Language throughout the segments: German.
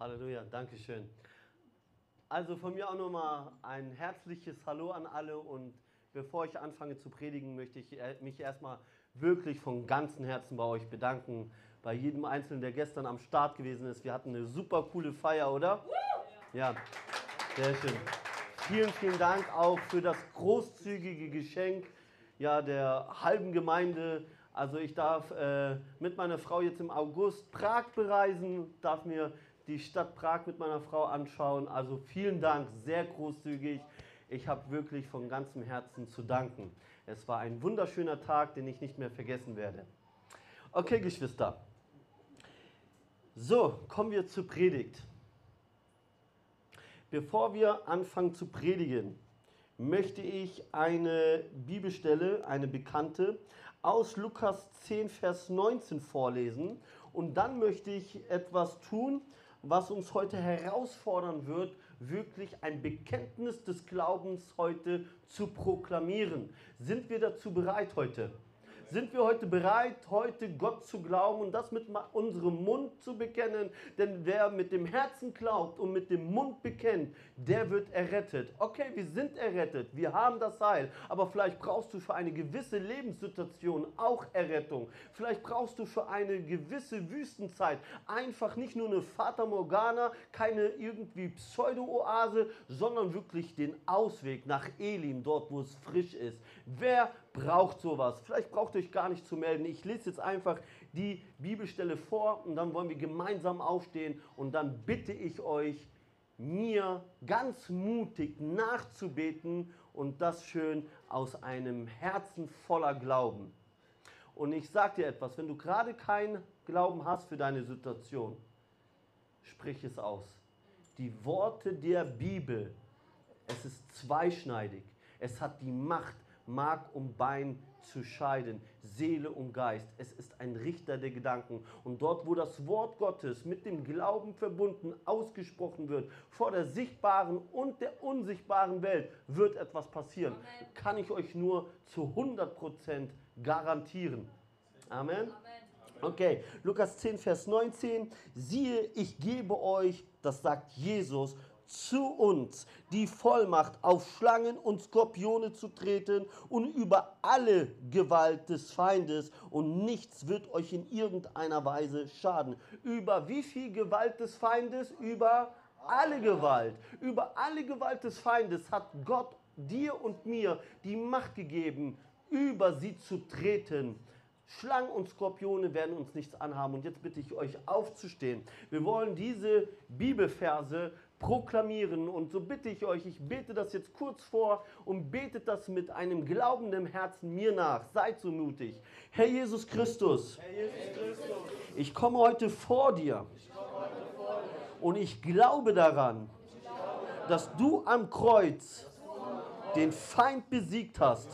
Halleluja, Dankeschön. Also von mir auch nochmal ein herzliches Hallo an alle und bevor ich anfange zu predigen, möchte ich äh, mich erstmal wirklich von ganzem Herzen bei euch bedanken, bei jedem Einzelnen, der gestern am Start gewesen ist. Wir hatten eine super coole Feier, oder? Ja, sehr schön. Vielen, vielen Dank auch für das großzügige Geschenk ja, der halben Gemeinde. Also ich darf äh, mit meiner Frau jetzt im August Prag bereisen, darf mir die Stadt Prag mit meiner Frau anschauen. Also vielen Dank, sehr großzügig. Ich habe wirklich von ganzem Herzen zu danken. Es war ein wunderschöner Tag, den ich nicht mehr vergessen werde. Okay, Geschwister. So, kommen wir zur Predigt. Bevor wir anfangen zu predigen, möchte ich eine Bibelstelle, eine bekannte, aus Lukas 10, Vers 19 vorlesen. Und dann möchte ich etwas tun, was uns heute herausfordern wird, wirklich ein Bekenntnis des Glaubens heute zu proklamieren. Sind wir dazu bereit heute? Sind wir heute bereit, heute Gott zu glauben und das mit unserem Mund zu bekennen? Denn wer mit dem Herzen glaubt und mit dem Mund bekennt, der wird errettet. Okay, wir sind errettet, wir haben das Heil, aber vielleicht brauchst du für eine gewisse Lebenssituation auch Errettung. Vielleicht brauchst du für eine gewisse Wüstenzeit einfach nicht nur eine Fata Morgana, keine irgendwie Pseudo-Oase, sondern wirklich den Ausweg nach Elim, dort wo es frisch ist. Wer braucht sowas. Vielleicht braucht ihr euch gar nicht zu melden. Ich lese jetzt einfach die Bibelstelle vor und dann wollen wir gemeinsam aufstehen und dann bitte ich euch, mir ganz mutig nachzubeten und das schön aus einem Herzen voller Glauben. Und ich sage dir etwas, wenn du gerade keinen Glauben hast für deine Situation, sprich es aus. Die Worte der Bibel, es ist zweischneidig. Es hat die Macht, Mark um Bein zu scheiden, Seele und Geist. Es ist ein Richter der Gedanken. Und dort, wo das Wort Gottes mit dem Glauben verbunden ausgesprochen wird, vor der sichtbaren und der unsichtbaren Welt, wird etwas passieren. Amen. Kann ich euch nur zu 100% garantieren. Amen. Amen. Okay, Lukas 10, Vers 19. Siehe, ich gebe euch, das sagt Jesus, zu uns die Vollmacht, auf Schlangen und Skorpione zu treten und über alle Gewalt des Feindes und nichts wird euch in irgendeiner Weise schaden. Über wie viel Gewalt des Feindes? Über alle Gewalt. Über alle Gewalt des Feindes hat Gott dir und mir die Macht gegeben, über sie zu treten. Schlangen und Skorpione werden uns nichts anhaben. Und jetzt bitte ich euch aufzustehen. Wir wollen diese Bibelverse proklamieren. Und so bitte ich euch, ich bete das jetzt kurz vor und betet das mit einem glaubenden Herzen mir nach. Seid so mutig. Herr Jesus Christus, Herr Jesus Christus ich komme heute vor dir. Und ich glaube daran, dass du am Kreuz den Feind besiegt hast.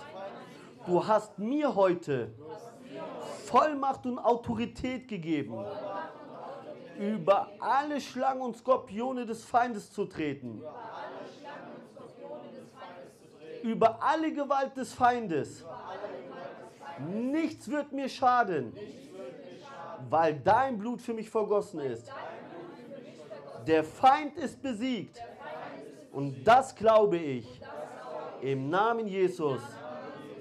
Du hast mir heute Vollmacht und Autorität gegeben über alle Schlangen und Skorpione des Feindes zu treten. Über alle Gewalt des Feindes. Nichts wird mir schaden, weil dein Blut für mich vergossen ist. Der Feind ist besiegt. Und das glaube ich. Im Namen Jesus.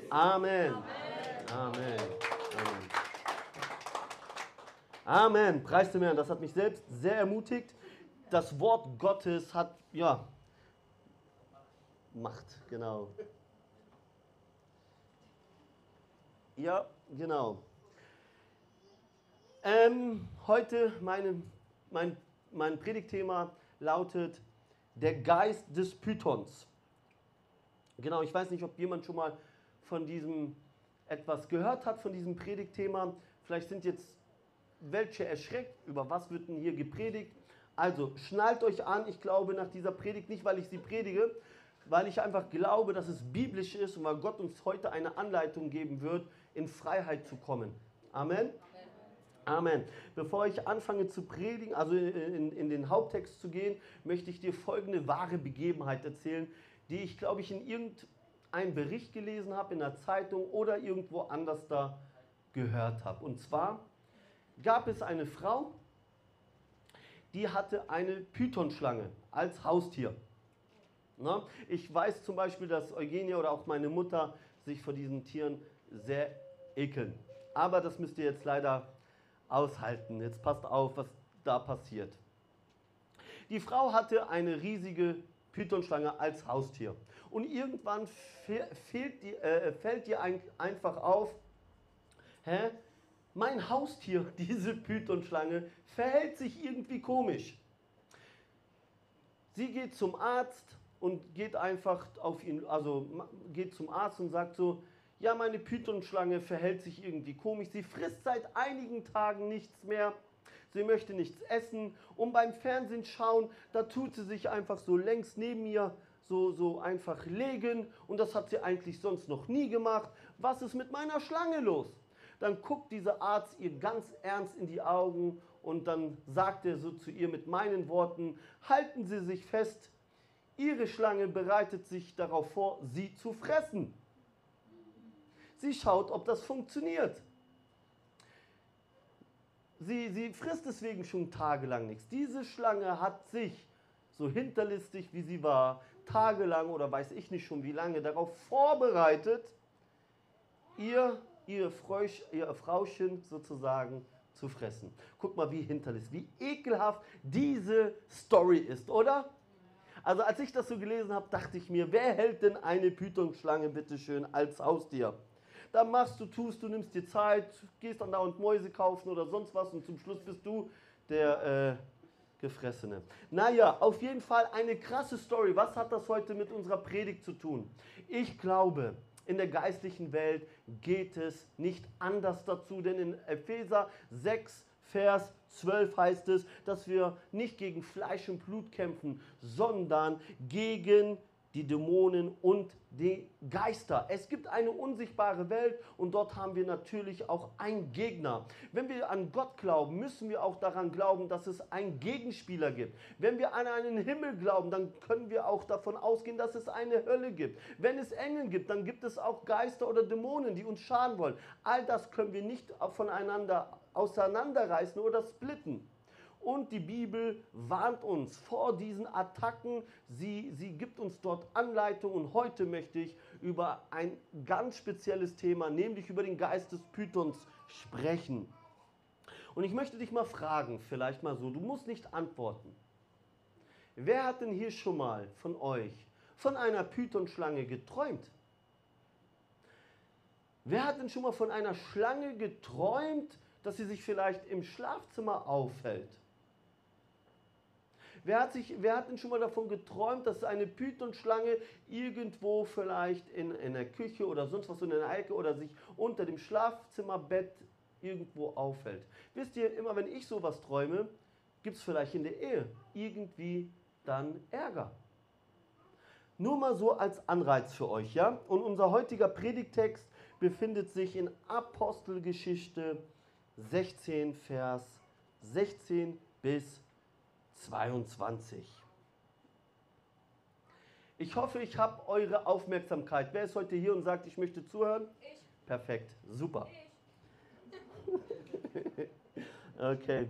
Amen. Amen. Amen. Preis dem Herrn. Das hat mich selbst sehr ermutigt. Das Wort Gottes hat, ja, Macht, genau. Ja, genau. Ähm, heute meine, mein, mein Predigtthema lautet der Geist des Pythons. Genau, ich weiß nicht, ob jemand schon mal von diesem etwas gehört hat, von diesem Predigtthema. Vielleicht sind jetzt welche erschreckt, über was wird denn hier gepredigt. Also schnallt euch an, ich glaube nach dieser Predigt nicht, weil ich sie predige, weil ich einfach glaube, dass es biblisch ist und weil Gott uns heute eine Anleitung geben wird, in Freiheit zu kommen. Amen. Amen. Bevor ich anfange zu predigen, also in, in, den Haupttext zu gehen, möchte ich dir folgende wahre Begebenheit erzählen, die ich, glaube ich, in irgendeinem Bericht gelesen habe, in der Zeitung oder irgendwo anders da gehört habe. Und zwar gab es eine Frau, die hatte eine Pythonschlange als Haustier. Na, ich weiß zum Beispiel, dass Eugenie oder auch meine Mutter sich vor diesen Tieren sehr ekeln. Aber das müsst ihr jetzt leider aushalten. Jetzt passt auf, was da passiert. Die Frau hatte eine riesige Pythonschlange als Haustier. Und irgendwann fehlt die, äh, fällt dir ein, einfach auf, hä? Mein Haustier, diese Pythonschlange, verhält sich irgendwie komisch. Sie geht zum Arzt und geht einfach auf ihn, also geht zum Arzt und sagt so, ja, meine Pythonschlange verhält sich irgendwie komisch. Sie frisst seit einigen Tagen nichts mehr. Sie möchte nichts essen. Und beim Fernsehen schauen, da tut sie sich einfach so längs neben mir so, so einfach legen. Und das hat sie eigentlich sonst noch nie gemacht. Was ist mit meiner Schlange los? Dann guckt dieser Arzt ihr ganz ernst in die Augen und dann sagt er so zu ihr mit meinen Worten, halten Sie sich fest, Ihre Schlange bereitet sich darauf vor, Sie zu fressen. Sie schaut, ob das funktioniert. Sie, sie frisst deswegen schon tagelang nichts. Diese Schlange hat sich, so hinterlistig wie sie war, tagelang oder weiß ich nicht schon wie lange, darauf vorbereitet, ihr, ihr, Fräusch, ihr Frauchen sozusagen zu fressen. Guck mal, wie hinterlistig, wie ekelhaft diese Story ist, oder? Also als ich das so gelesen habe, dachte ich mir, wer hält denn eine Pythonschlange bitteschön als Haustier? Dann machst du, tust du, nimmst dir Zeit, gehst dann da und Mäuse kaufen oder sonst was und zum Schluss bist du der äh, Gefressene. Naja, auf jeden Fall eine krasse Story. Was hat das heute mit unserer Predigt zu tun? Ich glaube, in der geistlichen Welt geht es nicht anders dazu, denn in Epheser 6, Vers 12 heißt es, dass wir nicht gegen Fleisch und Blut kämpfen, sondern gegen die Dämonen und die Geister. Es gibt eine unsichtbare Welt und dort haben wir natürlich auch einen Gegner. Wenn wir an Gott glauben, müssen wir auch daran glauben, dass es einen Gegenspieler gibt. Wenn wir an einen Himmel glauben, dann können wir auch davon ausgehen, dass es eine Hölle gibt. Wenn es Engel gibt, dann gibt es auch Geister oder Dämonen, die uns schaden wollen. All das können wir nicht voneinander auseinanderreißen oder splitten. Und die Bibel warnt uns vor diesen Attacken. Sie, sie gibt uns dort Anleitung. Und heute möchte ich über ein ganz spezielles Thema, nämlich über den Geist des Pythons sprechen. Und ich möchte dich mal fragen, vielleicht mal so, du musst nicht antworten. Wer hat denn hier schon mal von euch von einer Pythonschlange geträumt? Wer hat denn schon mal von einer Schlange geträumt, dass sie sich vielleicht im Schlafzimmer aufhält? Wer hat, sich, wer hat denn schon mal davon geträumt, dass eine Pythonschlange irgendwo vielleicht in, in der Küche oder sonst was in der Ecke oder sich unter dem Schlafzimmerbett irgendwo aufhält? Wisst ihr, immer wenn ich sowas träume, gibt es vielleicht in der Ehe irgendwie dann Ärger. Nur mal so als Anreiz für euch, ja? Und unser heutiger Predigtext befindet sich in Apostelgeschichte 16, Vers 16 bis 22. Ich hoffe, ich habe eure Aufmerksamkeit. Wer ist heute hier und sagt, ich möchte zuhören? Ich. Perfekt, super. Ich. okay.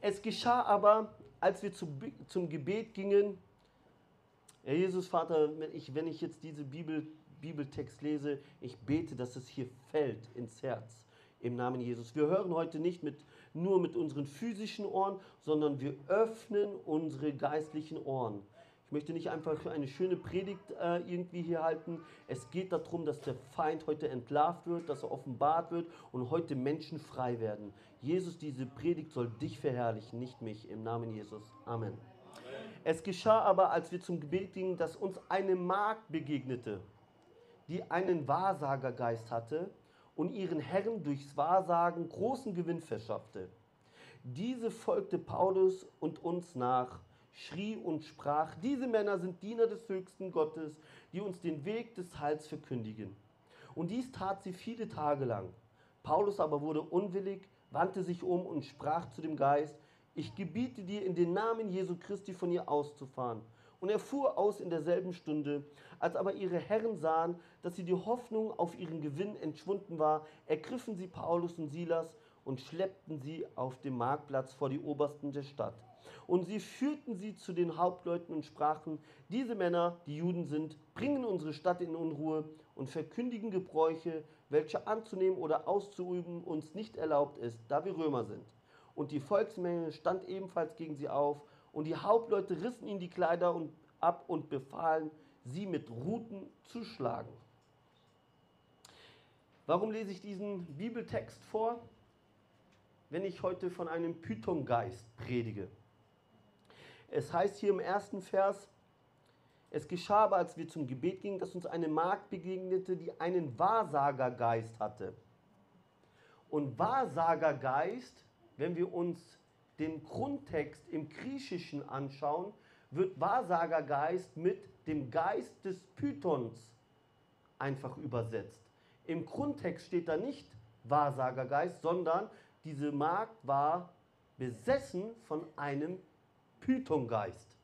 Es geschah aber, als wir zum, zum Gebet gingen, Herr Jesus Vater, wenn ich, wenn ich jetzt diese Bibel, Bibeltext lese, ich bete, dass es hier fällt ins Herz im Namen Jesus. Wir hören heute nicht mit, nur mit unseren physischen Ohren, sondern wir öffnen unsere geistlichen Ohren. Ich möchte nicht einfach eine schöne Predigt äh, irgendwie hier halten. Es geht darum, dass der Feind heute entlarvt wird, dass er offenbart wird und heute Menschen frei werden. Jesus, diese Predigt soll dich verherrlichen, nicht mich. Im Namen Jesus. Amen. Amen. Es geschah aber, als wir zum Gebet gingen, dass uns eine Magd begegnete, die einen Wahrsagergeist hatte und ihren Herren durchs Wahrsagen großen Gewinn verschaffte. Diese folgte Paulus und uns nach, schrie und sprach, diese Männer sind Diener des höchsten Gottes, die uns den Weg des Heils verkündigen. Und dies tat sie viele Tage lang. Paulus aber wurde unwillig, wandte sich um und sprach zu dem Geist, ich gebiete dir in den Namen Jesu Christi von ihr auszufahren. Und er fuhr aus in derselben Stunde. Als aber ihre Herren sahen, dass sie die Hoffnung auf ihren Gewinn entschwunden war, ergriffen sie Paulus und Silas und schleppten sie auf dem Marktplatz vor die Obersten der Stadt. Und sie führten sie zu den Hauptleuten und sprachen, diese Männer, die Juden sind, bringen unsere Stadt in Unruhe und verkündigen Gebräuche, welche anzunehmen oder auszuüben uns nicht erlaubt ist, da wir Römer sind. Und die Volksmenge stand ebenfalls gegen sie auf, und die Hauptleute rissen ihnen die Kleider ab und befahlen, sie mit Ruten zu schlagen. Warum lese ich diesen Bibeltext vor? Wenn ich heute von einem Pythongeist predige. Es heißt hier im ersten Vers, es geschah aber, als wir zum Gebet gingen, dass uns eine Magd begegnete, die einen Wahrsagergeist hatte. Und Wahrsagergeist, wenn wir uns den Grundtext im Griechischen anschauen, wird Wahrsagergeist mit dem Geist des Pythons einfach übersetzt. Im Grundtext steht da nicht Wahrsagergeist, sondern diese Magd war besessen von einem Pythongeist.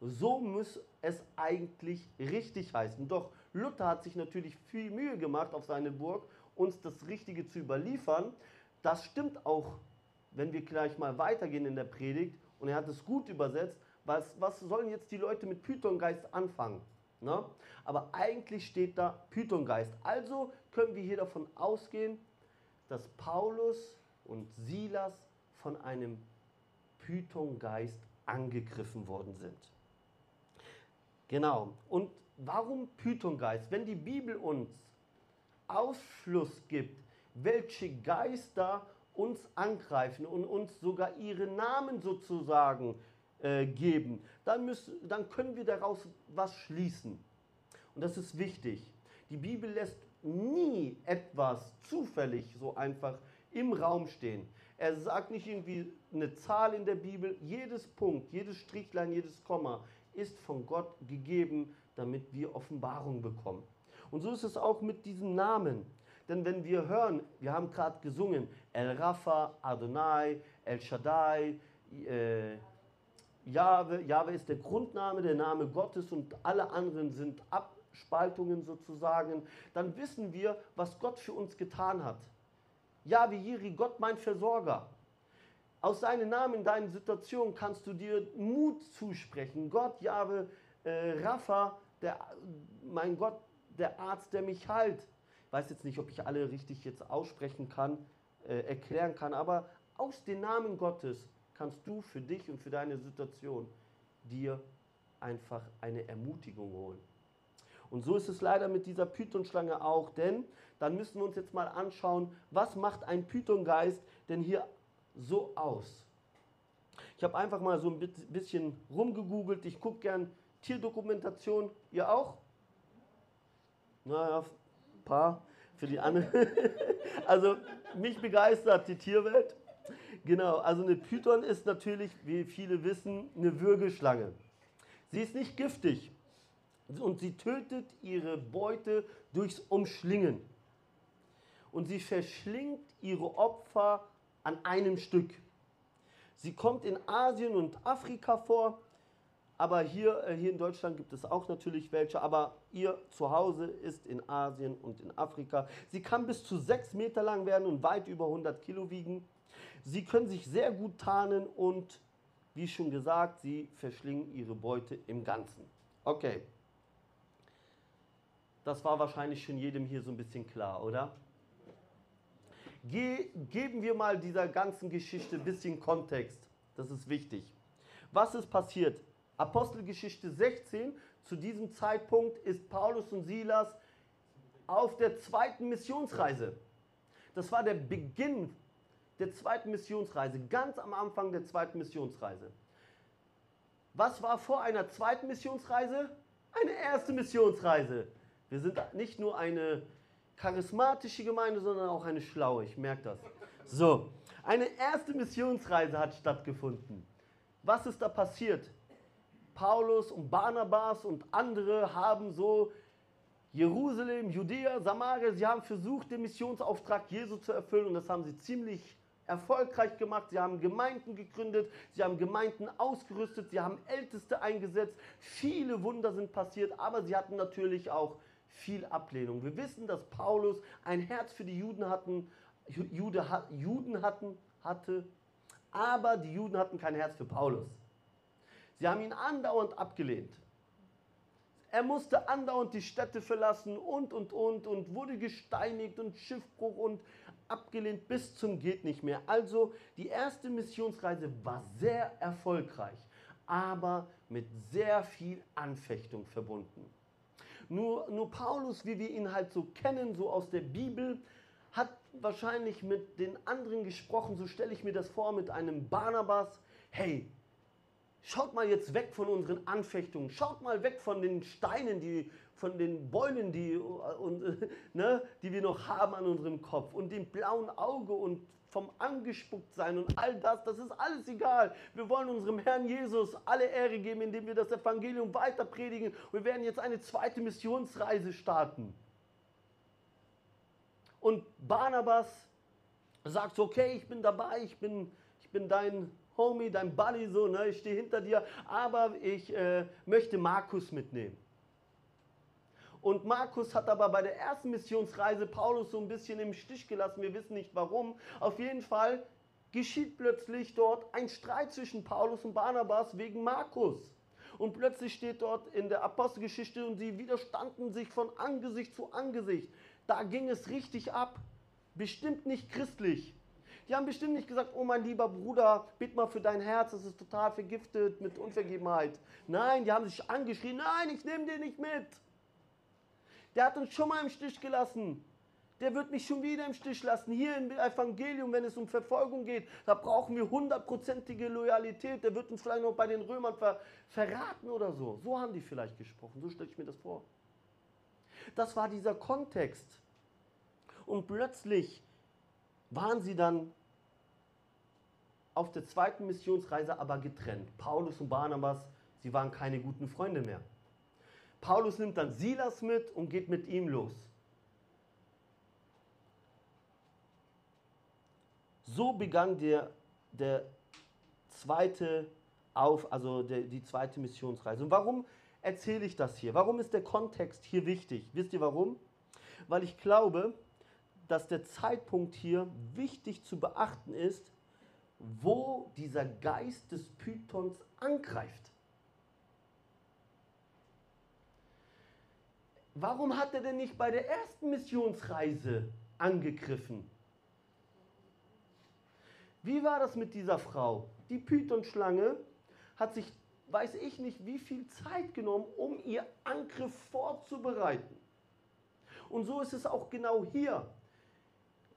So muss es eigentlich richtig heißen. Doch Luther hat sich natürlich viel Mühe gemacht auf seine Burg, uns das Richtige zu überliefern. Das stimmt auch, wenn wir gleich mal weitergehen in der Predigt. Und er hat es gut übersetzt. Was, was sollen jetzt die Leute mit Pythongeist anfangen? Ne? Aber eigentlich steht da Pythongeist. Also können wir hier davon ausgehen, dass Paulus und Silas von einem Pythongeist angegriffen worden sind. Genau. Und warum Pythongeist? Wenn die Bibel uns Ausschluss gibt, welche Geister uns angreifen und uns sogar ihre Namen sozusagen äh, geben, dann, müssen, dann können wir daraus was schließen. Und das ist wichtig. Die Bibel lässt nie etwas zufällig so einfach im Raum stehen. Er sagt nicht irgendwie eine Zahl in der Bibel. Jedes Punkt, jedes Strichlein, jedes Komma ist von Gott gegeben, damit wir Offenbarung bekommen. Und so ist es auch mit diesem Namen. Denn wenn wir hören, wir haben gerade gesungen, El Rafa, Adonai, El Shaddai, äh, Jahwe, Jahwe ist der Grundname, der Name Gottes und alle anderen sind Abspaltungen sozusagen, dann wissen wir, was Gott für uns getan hat. Jahwe Jiri, Gott mein Versorger. Aus seinem Namen in deinen Situationen kannst du dir Mut zusprechen. Gott, Jahwe, äh, Rapha, der, mein Gott, der Arzt, der mich heilt. Ich weiß jetzt nicht, ob ich alle richtig jetzt aussprechen kann, äh, erklären kann, aber aus dem Namen Gottes kannst du für dich und für deine Situation dir einfach eine Ermutigung holen. Und so ist es leider mit dieser Pythonschlange auch, denn dann müssen wir uns jetzt mal anschauen, was macht ein Pythongeist denn hier so aus? Ich habe einfach mal so ein bisschen rumgegoogelt. Ich gucke gern Tierdokumentation. Ihr auch? Naja, ein paar für die anderen. also mich begeistert die Tierwelt. Genau, also eine Python ist natürlich, wie viele wissen, eine Würgeschlange. Sie ist nicht giftig und sie tötet ihre Beute durchs Umschlingen. Und sie verschlingt ihre Opfer an einem Stück. Sie kommt in Asien und Afrika vor, aber hier, äh, hier in Deutschland gibt es auch natürlich welche, aber ihr Zuhause ist in Asien und in Afrika. Sie kann bis zu sechs Meter lang werden und weit über 100 Kilo wiegen. Sie können sich sehr gut tarnen und, wie schon gesagt, sie verschlingen ihre Beute im Ganzen. Okay. Das war wahrscheinlich schon jedem hier so ein bisschen klar, oder? Ge geben wir mal dieser ganzen Geschichte ein bisschen Kontext. Das ist wichtig. Was ist passiert? Apostelgeschichte 16, zu diesem Zeitpunkt ist Paulus und Silas auf der zweiten Missionsreise. Das war der Beginn der zweiten Missionsreise, ganz am Anfang der zweiten Missionsreise. Was war vor einer zweiten Missionsreise? Eine erste Missionsreise. Wir sind nicht nur eine charismatische Gemeinde, sondern auch eine schlaue. Ich merke das. So, eine erste Missionsreise hat stattgefunden. Was ist da passiert? Paulus und Barnabas und andere haben so Jerusalem, Judäa, Samaria, sie haben versucht, den Missionsauftrag Jesu zu erfüllen und das haben sie ziemlich erfolgreich gemacht. Sie haben Gemeinden gegründet, sie haben Gemeinden ausgerüstet, sie haben Älteste eingesetzt. Viele Wunder sind passiert, aber sie hatten natürlich auch viel Ablehnung. Wir wissen, dass Paulus ein Herz für die Juden hatten, Jude, Juden hatten, hatte, aber die Juden hatten kein Herz für Paulus. Sie haben ihn andauernd abgelehnt. Er musste andauernd die Städte verlassen und, und, und, und wurde gesteinigt und Schiffbruch und abgelehnt bis zum geht nicht mehr. Also die erste Missionsreise war sehr erfolgreich, aber mit sehr viel Anfechtung verbunden. Nur, nur Paulus, wie wir ihn halt so kennen, so aus der Bibel, hat wahrscheinlich mit den anderen gesprochen, so stelle ich mir das vor, mit einem Barnabas. Hey, schaut mal jetzt weg von unseren Anfechtungen, schaut mal weg von den Steinen, die, von den Bäumen, die, und, ne, die wir noch haben an unserem Kopf und dem blauen Auge und vom angespuckt sein und all das, das ist alles egal. Wir wollen unserem Herrn Jesus alle Ehre geben, indem wir das Evangelium weiter predigen. Wir werden jetzt eine zweite Missionsreise starten. Und Barnabas sagt okay, ich bin dabei, ich bin, ich bin dein Homie, dein Buddy, so, ne, ich stehe hinter dir, aber ich äh, möchte Markus mitnehmen. Und Markus hat aber bei der ersten Missionsreise Paulus so ein bisschen im Stich gelassen. Wir wissen nicht warum. Auf jeden Fall geschieht plötzlich dort ein Streit zwischen Paulus und Barnabas wegen Markus. Und plötzlich steht dort in der Apostelgeschichte und sie widerstanden sich von Angesicht zu Angesicht. Da ging es richtig ab. Bestimmt nicht christlich. Die haben bestimmt nicht gesagt, oh mein lieber Bruder, bitt mal für dein Herz, es ist total vergiftet mit Unvergebenheit. Nein, die haben sich angeschrien, nein, ich nehme den nicht mit. Der hat uns schon mal im Stich gelassen. Der wird mich schon wieder im Stich lassen. Hier im Evangelium, wenn es um Verfolgung geht, da brauchen wir hundertprozentige Loyalität. Der wird uns vielleicht noch bei den Römern ver verraten oder so. So haben die vielleicht gesprochen. So stelle ich mir das vor. Das war dieser Kontext. Und plötzlich waren sie dann auf der zweiten Missionsreise aber getrennt. Paulus und Barnabas, sie waren keine guten Freunde mehr. Paulus nimmt dann Silas mit und geht mit ihm los. So begann der, der zweite auf, also der, die zweite Missionsreise. Und warum erzähle ich das hier? Warum ist der Kontext hier wichtig? Wisst ihr warum? Weil ich glaube, dass der Zeitpunkt hier wichtig zu beachten ist, wo dieser Geist des Pythons angreift. Warum hat er denn nicht bei der ersten Missionsreise angegriffen? Wie war das mit dieser Frau? Die Python-Schlange hat sich, weiß ich nicht, wie viel Zeit genommen, um ihr Angriff vorzubereiten. Und so ist es auch genau hier.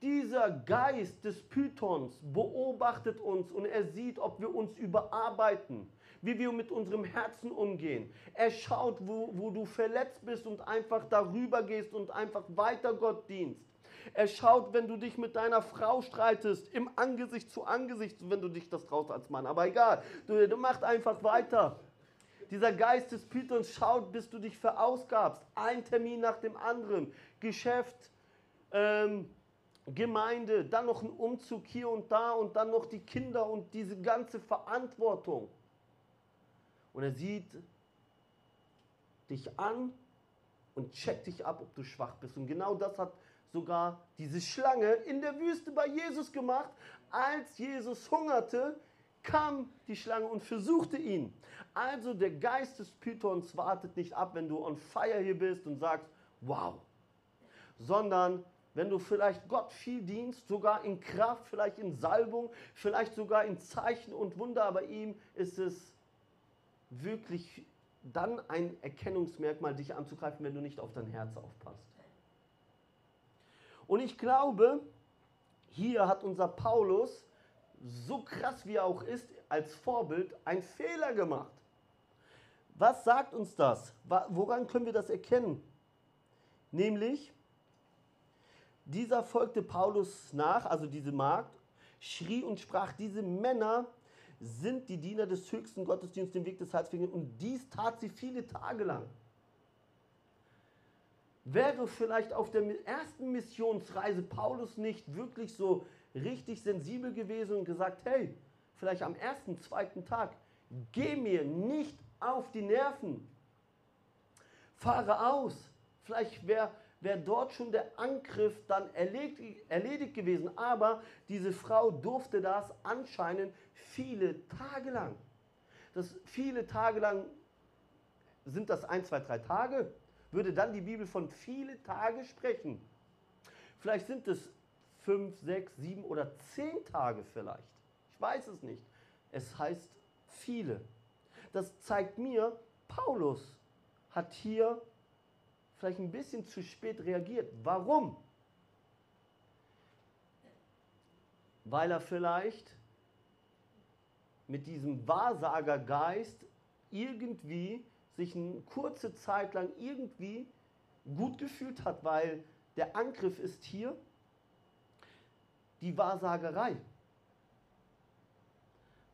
Dieser Geist des Pythons beobachtet uns und er sieht, ob wir uns überarbeiten wie wir mit unserem Herzen umgehen. Er schaut, wo, wo du verletzt bist und einfach darüber gehst und einfach weiter Gott dienst. Er schaut, wenn du dich mit deiner Frau streitest, im Angesicht zu Angesicht, wenn du dich das traust als Mann. Aber egal, du, du machst einfach weiter. Dieser Geist des Pythons schaut, bis du dich verausgabst. Ein Termin nach dem anderen. Geschäft, ähm, Gemeinde, dann noch ein Umzug hier und da und dann noch die Kinder und diese ganze Verantwortung und er sieht dich an und checkt dich ab, ob du schwach bist. Und genau das hat sogar diese Schlange in der Wüste bei Jesus gemacht. Als Jesus hungerte, kam die Schlange und versuchte ihn. Also der Geist des Pythons wartet nicht ab, wenn du on fire hier bist und sagst, wow. Sondern wenn du vielleicht Gott viel dienst, sogar in Kraft, vielleicht in Salbung, vielleicht sogar in Zeichen und Wunder, aber ihm ist es wirklich dann ein Erkennungsmerkmal, dich anzugreifen, wenn du nicht auf dein Herz aufpasst. Und ich glaube, hier hat unser Paulus, so krass wie er auch ist, als Vorbild einen Fehler gemacht. Was sagt uns das? Woran können wir das erkennen? Nämlich, dieser folgte Paulus nach, also diese Magd, schrie und sprach, diese Männer sind die Diener des höchsten Gottesdienstes den Weg des Heils gegangen und dies tat sie viele Tage lang. Wäre vielleicht auf der ersten Missionsreise Paulus nicht wirklich so richtig sensibel gewesen und gesagt, hey, vielleicht am ersten, zweiten Tag, geh mir nicht auf die Nerven, fahre aus. Vielleicht wäre wäre dort schon der Angriff dann erledigt, erledigt gewesen. Aber diese Frau durfte das anscheinend viele Tage lang. Das viele Tage lang sind das ein, zwei, drei Tage? Würde dann die Bibel von viele Tage sprechen? Vielleicht sind es fünf, sechs, sieben oder zehn Tage vielleicht. Ich weiß es nicht. Es heißt viele. Das zeigt mir, Paulus hat hier vielleicht ein bisschen zu spät reagiert. Warum? Weil er vielleicht mit diesem Wahrsagergeist irgendwie sich eine kurze Zeit lang irgendwie gut gefühlt hat, weil der Angriff ist hier die Wahrsagerei.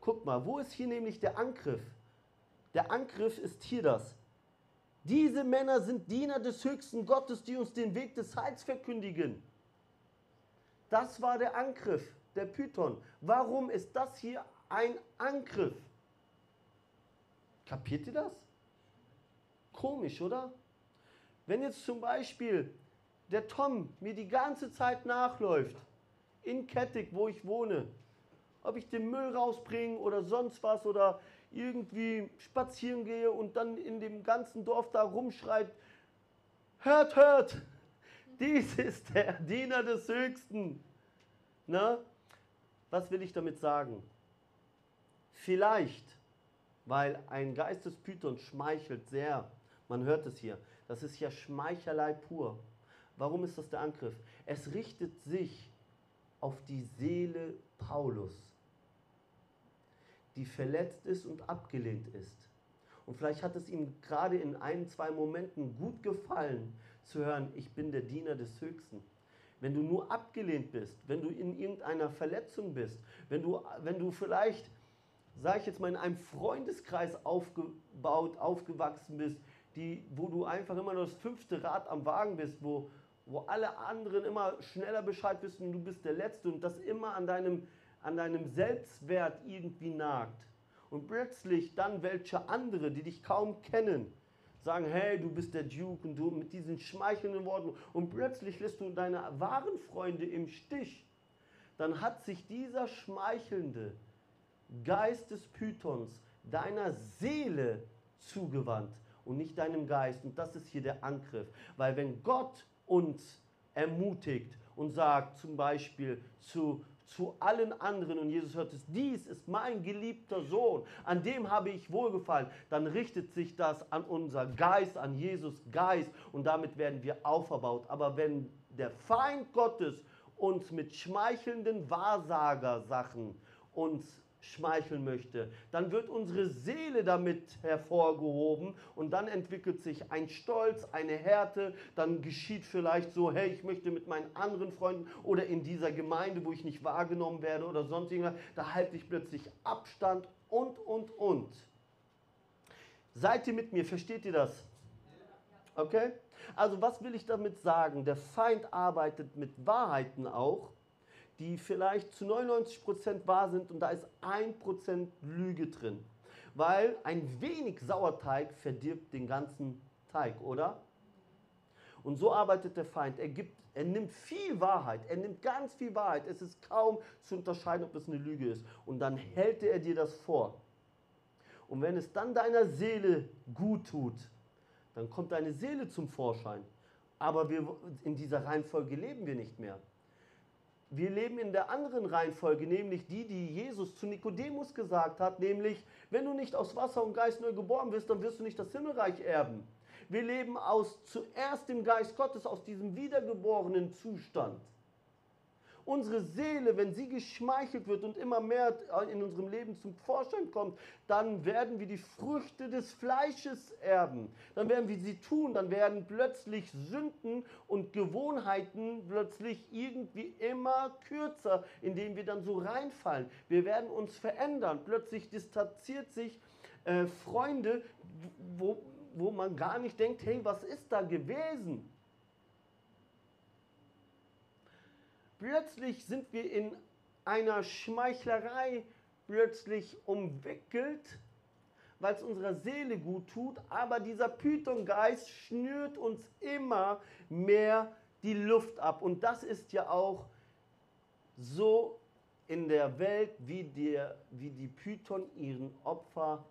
Guck mal, wo ist hier nämlich der Angriff? Der Angriff ist hier das. Diese Männer sind Diener des höchsten Gottes, die uns den Weg des Heils verkündigen. Das war der Angriff, der Python. Warum ist das hier ein Angriff? Kapiert ihr das? Komisch, oder? Wenn jetzt zum Beispiel der Tom mir die ganze Zeit nachläuft, in Kettig, wo ich wohne, ob ich den Müll rausbringe oder sonst was oder irgendwie spazieren gehe und dann in dem ganzen Dorf da rumschreit, hört, hört, dies ist der Diener des Höchsten. Na? Was will ich damit sagen? Vielleicht, weil ein Geist des Python schmeichelt sehr, man hört es hier, das ist ja Schmeichelei pur. Warum ist das der Angriff? Es richtet sich auf die Seele Paulus die verletzt ist und abgelehnt ist. Und vielleicht hat es ihm gerade in ein, zwei Momenten gut gefallen zu hören, ich bin der Diener des Höchsten. Wenn du nur abgelehnt bist, wenn du in irgendeiner Verletzung bist, wenn du, wenn du vielleicht, sage ich jetzt mal, in einem Freundeskreis aufgebaut, aufgewachsen bist, die, wo du einfach immer nur das fünfte Rad am Wagen bist, wo, wo alle anderen immer schneller Bescheid wissen und du bist der Letzte und das immer an deinem an deinem Selbstwert irgendwie nagt. Und plötzlich dann welche andere, die dich kaum kennen, sagen, hey, du bist der Duke und du mit diesen schmeichelnden Worten und plötzlich lässt du deine wahren Freunde im Stich, dann hat sich dieser schmeichelnde Geist des Pythons deiner Seele zugewandt und nicht deinem Geist. Und das ist hier der Angriff. Weil wenn Gott uns ermutigt und sagt zum Beispiel zu zu allen anderen und Jesus hört es, dies ist mein geliebter Sohn, an dem habe ich wohlgefallen, dann richtet sich das an unser Geist, an Jesus Geist und damit werden wir auferbaut. Aber wenn der Feind Gottes uns mit schmeichelnden Wahrsagersachen uns schmeicheln möchte, dann wird unsere Seele damit hervorgehoben und dann entwickelt sich ein Stolz, eine Härte, dann geschieht vielleicht so, hey, ich möchte mit meinen anderen Freunden oder in dieser Gemeinde, wo ich nicht wahrgenommen werde oder sonst irgendwas, da halte ich plötzlich Abstand und, und, und. Seid ihr mit mir? Versteht ihr das? Okay? Also was will ich damit sagen? Der Feind arbeitet mit Wahrheiten auch die vielleicht zu 99% wahr sind und da ist 1% Lüge drin. Weil ein wenig Sauerteig verdirbt den ganzen Teig, oder? Und so arbeitet der Feind. Er, gibt, er nimmt viel Wahrheit, er nimmt ganz viel Wahrheit. Es ist kaum zu unterscheiden, ob es eine Lüge ist. Und dann hält er dir das vor. Und wenn es dann deiner Seele gut tut, dann kommt deine Seele zum Vorschein. Aber wir, in dieser Reihenfolge leben wir nicht mehr. Wir leben in der anderen Reihenfolge, nämlich die, die Jesus zu Nikodemus gesagt hat, nämlich, wenn du nicht aus Wasser und Geist neu geboren wirst, dann wirst du nicht das Himmelreich erben. Wir leben aus zuerst dem Geist Gottes, aus diesem wiedergeborenen Zustand. Unsere Seele, wenn sie geschmeichelt wird und immer mehr in unserem Leben zum Vorschein kommt, dann werden wir die Früchte des Fleisches erben. Dann werden wir sie tun, dann werden plötzlich Sünden und Gewohnheiten plötzlich irgendwie immer kürzer, indem wir dann so reinfallen. Wir werden uns verändern. Plötzlich distanziert sich äh, Freunde, wo, wo man gar nicht denkt, hey, was ist da gewesen? Plötzlich sind wir in einer Schmeichlerei plötzlich umwickelt, weil es unserer Seele gut tut, aber dieser Python-Geist schnürt uns immer mehr die Luft ab. Und das ist ja auch so in der Welt, wie, der, wie die Python ihren Opfer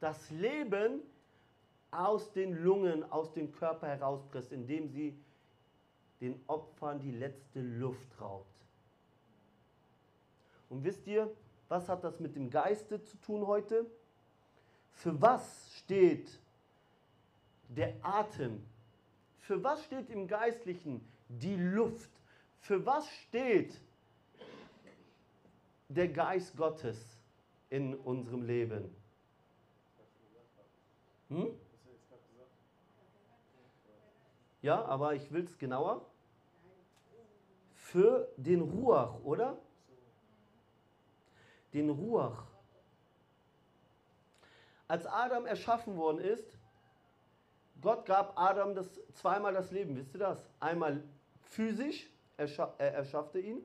das Leben aus den Lungen, aus dem Körper herauspresst, indem sie den Opfern die letzte Luft raubt. Und wisst ihr, was hat das mit dem Geiste zu tun heute? Für was steht der Atem? Für was steht im Geistlichen die Luft? Für was steht der Geist Gottes in unserem Leben? Hm? Ja, aber ich will es genauer. Für den Ruach, oder? Den Ruach. Als Adam erschaffen worden ist, Gott gab Adam das, zweimal das Leben, wisst ihr das? Einmal physisch, er, er erschaffte ihn.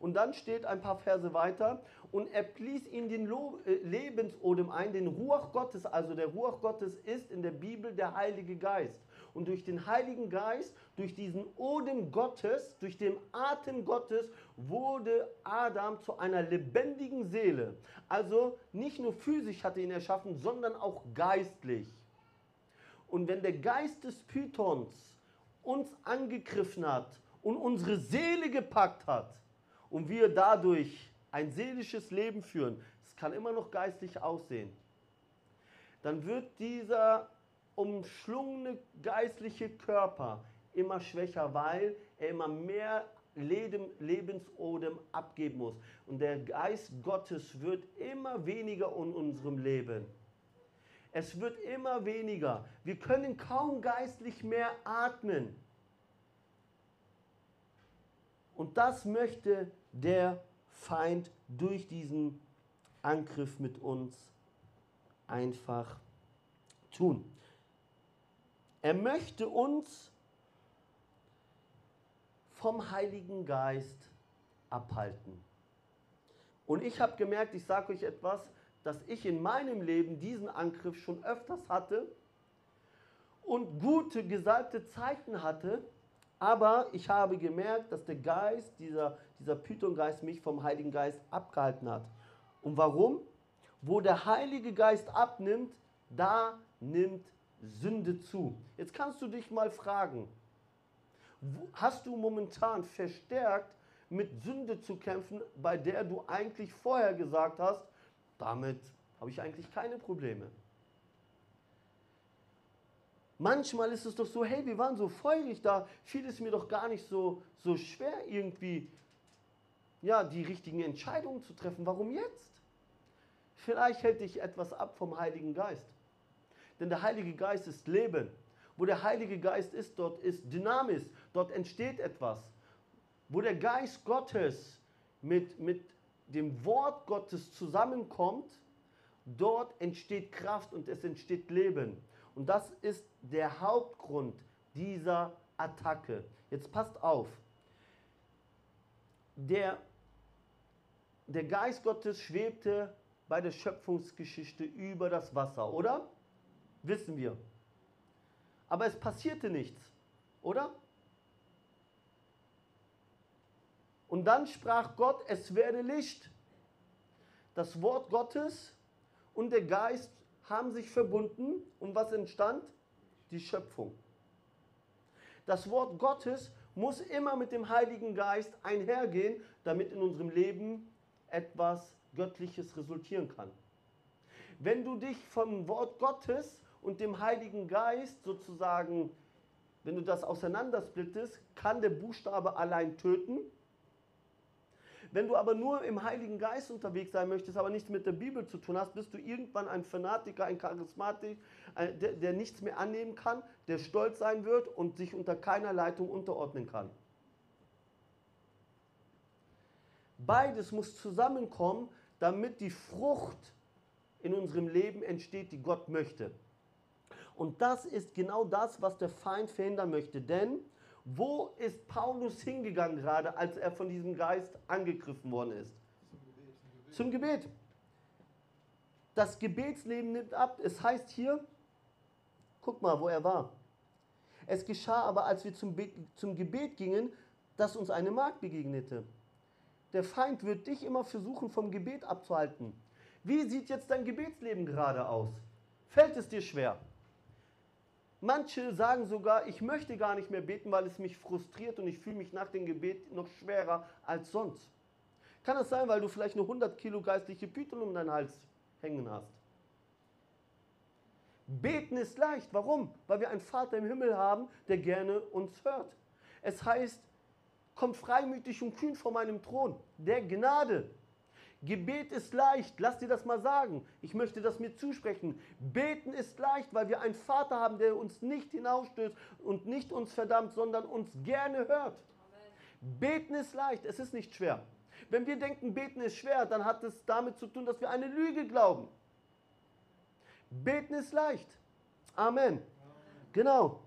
Und dann steht ein paar Verse weiter, und er blies ihn den äh, Lebensodem ein, den Ruach Gottes. Also der Ruach Gottes ist in der Bibel der Heilige Geist. Und durch den Heiligen Geist, durch diesen Odem Gottes, durch den Atem Gottes, wurde Adam zu einer lebendigen Seele. Also nicht nur physisch hat er ihn erschaffen, sondern auch geistlich. Und wenn der Geist des Pythons uns angegriffen hat und unsere Seele gepackt hat und wir dadurch ein seelisches Leben führen, es kann immer noch geistlich aussehen, dann wird dieser umschlungene geistliche Körper immer schwächer, weil er immer mehr Lebensodem abgeben muss. Und der Geist Gottes wird immer weniger in unserem Leben. Es wird immer weniger. Wir können kaum geistlich mehr atmen. Und das möchte der Feind durch diesen Angriff mit uns einfach tun. Er möchte uns vom Heiligen Geist abhalten. Und ich habe gemerkt, ich sage euch etwas, dass ich in meinem Leben diesen Angriff schon öfters hatte und gute, gesalbte Zeiten hatte, aber ich habe gemerkt, dass der Geist, dieser, dieser Python-Geist mich vom Heiligen Geist abgehalten hat. Und warum? Wo der Heilige Geist abnimmt, da nimmt Sünde zu. Jetzt kannst du dich mal fragen, hast du momentan verstärkt mit Sünde zu kämpfen, bei der du eigentlich vorher gesagt hast, damit habe ich eigentlich keine Probleme. Manchmal ist es doch so, hey, wir waren so feurig, da fiel es mir doch gar nicht so, so schwer, irgendwie ja, die richtigen Entscheidungen zu treffen. Warum jetzt? Vielleicht hält dich etwas ab vom Heiligen Geist. Denn der Heilige Geist ist Leben. Wo der Heilige Geist ist, dort ist Dynamis, dort entsteht etwas. Wo der Geist Gottes mit, mit dem Wort Gottes zusammenkommt, dort entsteht Kraft und es entsteht Leben. Und das ist der Hauptgrund dieser Attacke. Jetzt passt auf. Der, der Geist Gottes schwebte bei der Schöpfungsgeschichte über das Wasser, oder? Wissen wir. Aber es passierte nichts, oder? Und dann sprach Gott, es werde Licht. Das Wort Gottes und der Geist haben sich verbunden und was entstand? Die Schöpfung. Das Wort Gottes muss immer mit dem Heiligen Geist einhergehen, damit in unserem Leben etwas Göttliches resultieren kann. Wenn du dich vom Wort Gottes und dem Heiligen Geist sozusagen, wenn du das auseinandersplittest, kann der Buchstabe allein töten. Wenn du aber nur im Heiligen Geist unterwegs sein möchtest, aber nichts mit der Bibel zu tun hast, bist du irgendwann ein Fanatiker, ein Charismatik, der, der nichts mehr annehmen kann, der stolz sein wird und sich unter keiner Leitung unterordnen kann. Beides muss zusammenkommen, damit die Frucht in unserem Leben entsteht, die Gott möchte. Und das ist genau das, was der Feind verhindern möchte. Denn wo ist Paulus hingegangen gerade, als er von diesem Geist angegriffen worden ist? Zum Gebet. Zum Gebet. Das Gebetsleben nimmt ab. Es heißt hier, guck mal, wo er war. Es geschah aber, als wir zum, Be zum Gebet gingen, dass uns eine Magd begegnete. Der Feind wird dich immer versuchen, vom Gebet abzuhalten. Wie sieht jetzt dein Gebetsleben gerade aus? Fällt es dir schwer? Manche sagen sogar, ich möchte gar nicht mehr beten, weil es mich frustriert und ich fühle mich nach dem Gebet noch schwerer als sonst. Kann es sein, weil du vielleicht eine 100 Kilo geistliche Python um deinen Hals hängen hast? Beten ist leicht. Warum? Weil wir einen Vater im Himmel haben, der gerne uns hört. Es heißt, kommt freimütig und kühn vor meinem Thron, der Gnade. Gebet ist leicht, lass dir das mal sagen. Ich möchte das mir zusprechen. Beten ist leicht, weil wir einen Vater haben, der uns nicht hinausstößt und nicht uns verdammt, sondern uns gerne hört. Beten ist leicht, es ist nicht schwer. Wenn wir denken, beten ist schwer, dann hat es damit zu tun, dass wir eine Lüge glauben. Beten ist leicht. Amen. Genau.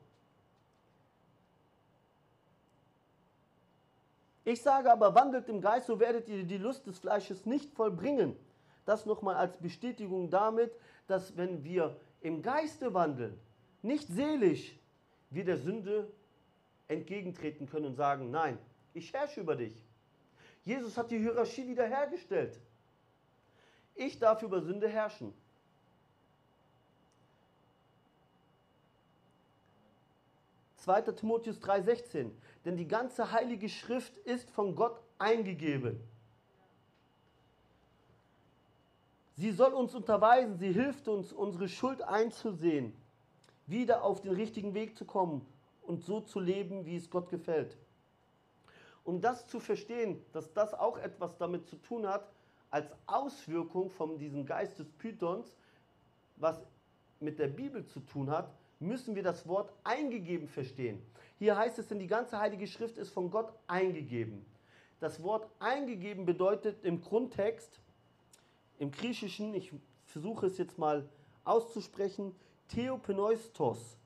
Ich sage aber, wandelt im Geist, so werdet ihr die Lust des Fleisches nicht vollbringen. Das nochmal als Bestätigung damit, dass wenn wir im Geiste wandeln, nicht seelisch, wir der Sünde entgegentreten können und sagen, nein, ich herrsche über dich. Jesus hat die Hierarchie wiederhergestellt. Ich darf über Sünde herrschen. 2. Timotheus 3:16. Denn die ganze heilige Schrift ist von Gott eingegeben. Sie soll uns unterweisen, sie hilft uns, unsere Schuld einzusehen, wieder auf den richtigen Weg zu kommen und so zu leben, wie es Gott gefällt. Um das zu verstehen, dass das auch etwas damit zu tun hat, als Auswirkung von diesem Geist des Pythons, was mit der Bibel zu tun hat, müssen wir das Wort eingegeben verstehen. Hier heißt es denn, die ganze Heilige Schrift ist von Gott eingegeben. Das Wort eingegeben bedeutet im Grundtext, im Griechischen, ich versuche es jetzt mal auszusprechen, Theopneustos,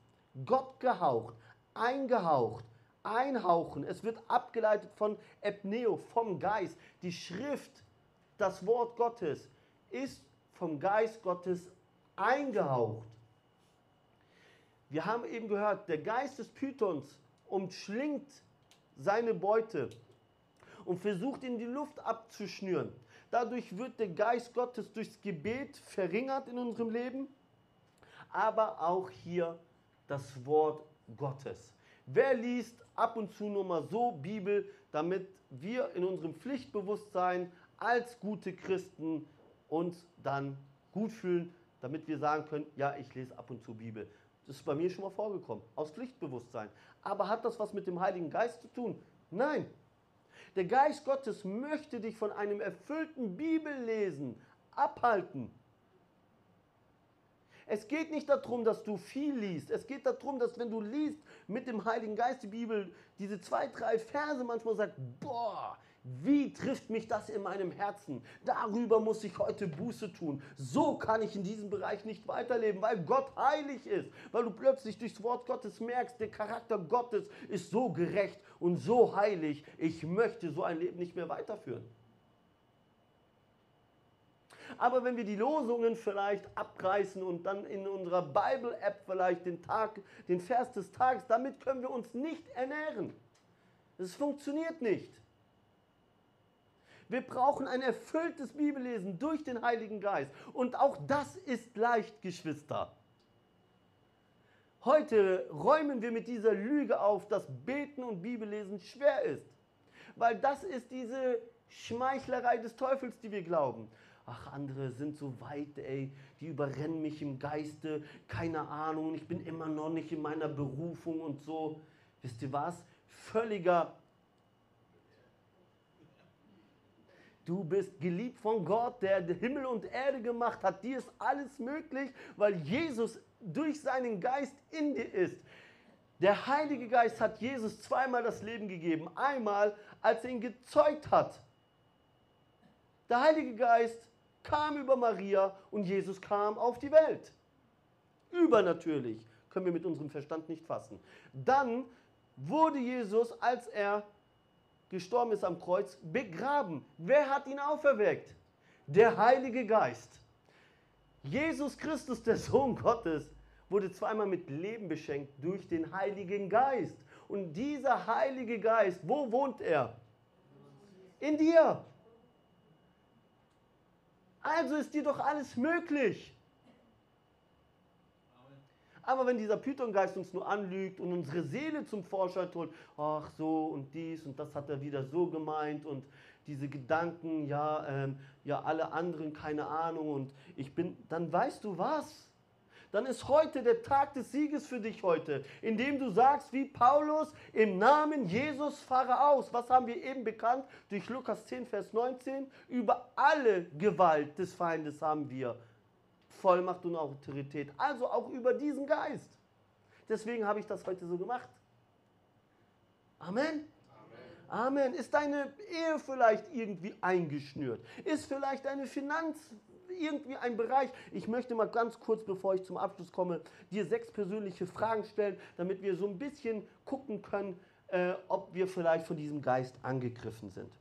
Gott gehaucht, eingehaucht, einhauchen. Es wird abgeleitet von Epneo, vom Geist. Die Schrift, das Wort Gottes, ist vom Geist Gottes eingehaucht. Wir haben eben gehört, der Geist des Pythons umschlingt seine Beute und versucht in die Luft abzuschnüren. Dadurch wird der Geist Gottes durchs Gebet verringert in unserem Leben, aber auch hier das Wort Gottes. Wer liest ab und zu nur mal so Bibel, damit wir in unserem Pflichtbewusstsein als gute Christen uns dann gut fühlen, damit wir sagen können, ja, ich lese ab und zu Bibel. Das ist bei mir schon mal vorgekommen, aus Pflichtbewusstsein. Aber hat das was mit dem Heiligen Geist zu tun? Nein. Der Geist Gottes möchte dich von einem erfüllten Bibellesen abhalten. Es geht nicht darum, dass du viel liest. Es geht darum, dass wenn du liest mit dem Heiligen Geist die Bibel, diese zwei, drei Verse manchmal sagt, boah, wie trifft mich das in meinem Herzen? Darüber muss ich heute Buße tun. So kann ich in diesem Bereich nicht weiterleben, weil Gott heilig ist. Weil du plötzlich durchs Wort Gottes merkst, der Charakter Gottes ist so gerecht und so heilig. Ich möchte so ein Leben nicht mehr weiterführen. Aber wenn wir die Losungen vielleicht abreißen und dann in unserer Bible-App vielleicht den Tag, den Vers des Tages, damit können wir uns nicht ernähren. Es funktioniert nicht. Wir brauchen ein erfülltes Bibellesen durch den Heiligen Geist. Und auch das ist leicht, Geschwister. Heute räumen wir mit dieser Lüge auf, dass Beten und Bibellesen schwer ist. Weil das ist diese Schmeichlerei des Teufels, die wir glauben. Ach, andere sind so weit, ey, die überrennen mich im Geiste, keine Ahnung, ich bin immer noch nicht in meiner Berufung und so. Wisst ihr was? Völliger Du bist geliebt von Gott, der Himmel und Erde gemacht hat. Dir ist alles möglich, weil Jesus durch seinen Geist in dir ist. Der Heilige Geist hat Jesus zweimal das Leben gegeben. Einmal, als er ihn gezeugt hat. Der Heilige Geist kam über Maria und Jesus kam auf die Welt. Übernatürlich. Können wir mit unserem Verstand nicht fassen. Dann wurde Jesus, als er gestorben ist am Kreuz, begraben. Wer hat ihn auferweckt? Der Heilige Geist. Jesus Christus, der Sohn Gottes, wurde zweimal mit Leben beschenkt durch den Heiligen Geist. Und dieser Heilige Geist, wo wohnt er? In dir. Also ist dir doch alles möglich. Aber wenn dieser Pythongeist uns nur anlügt und unsere Seele zum Vorschein holt, ach so und dies und das hat er wieder so gemeint und diese Gedanken, ja, ähm, ja, alle anderen, keine Ahnung und ich bin, dann weißt du was? Dann ist heute der Tag des Sieges für dich heute, indem du sagst, wie Paulus, im Namen Jesus fahre aus. Was haben wir eben bekannt durch Lukas 10, Vers 19? Über alle Gewalt des Feindes haben wir Vollmacht und Autorität. Also auch über diesen Geist. Deswegen habe ich das heute so gemacht. Amen. Amen. Ist deine Ehe vielleicht irgendwie eingeschnürt? Ist vielleicht deine Finanz irgendwie ein Bereich? Ich möchte mal ganz kurz, bevor ich zum Abschluss komme, dir sechs persönliche Fragen stellen, damit wir so ein bisschen gucken können, äh, ob wir vielleicht von diesem Geist angegriffen sind.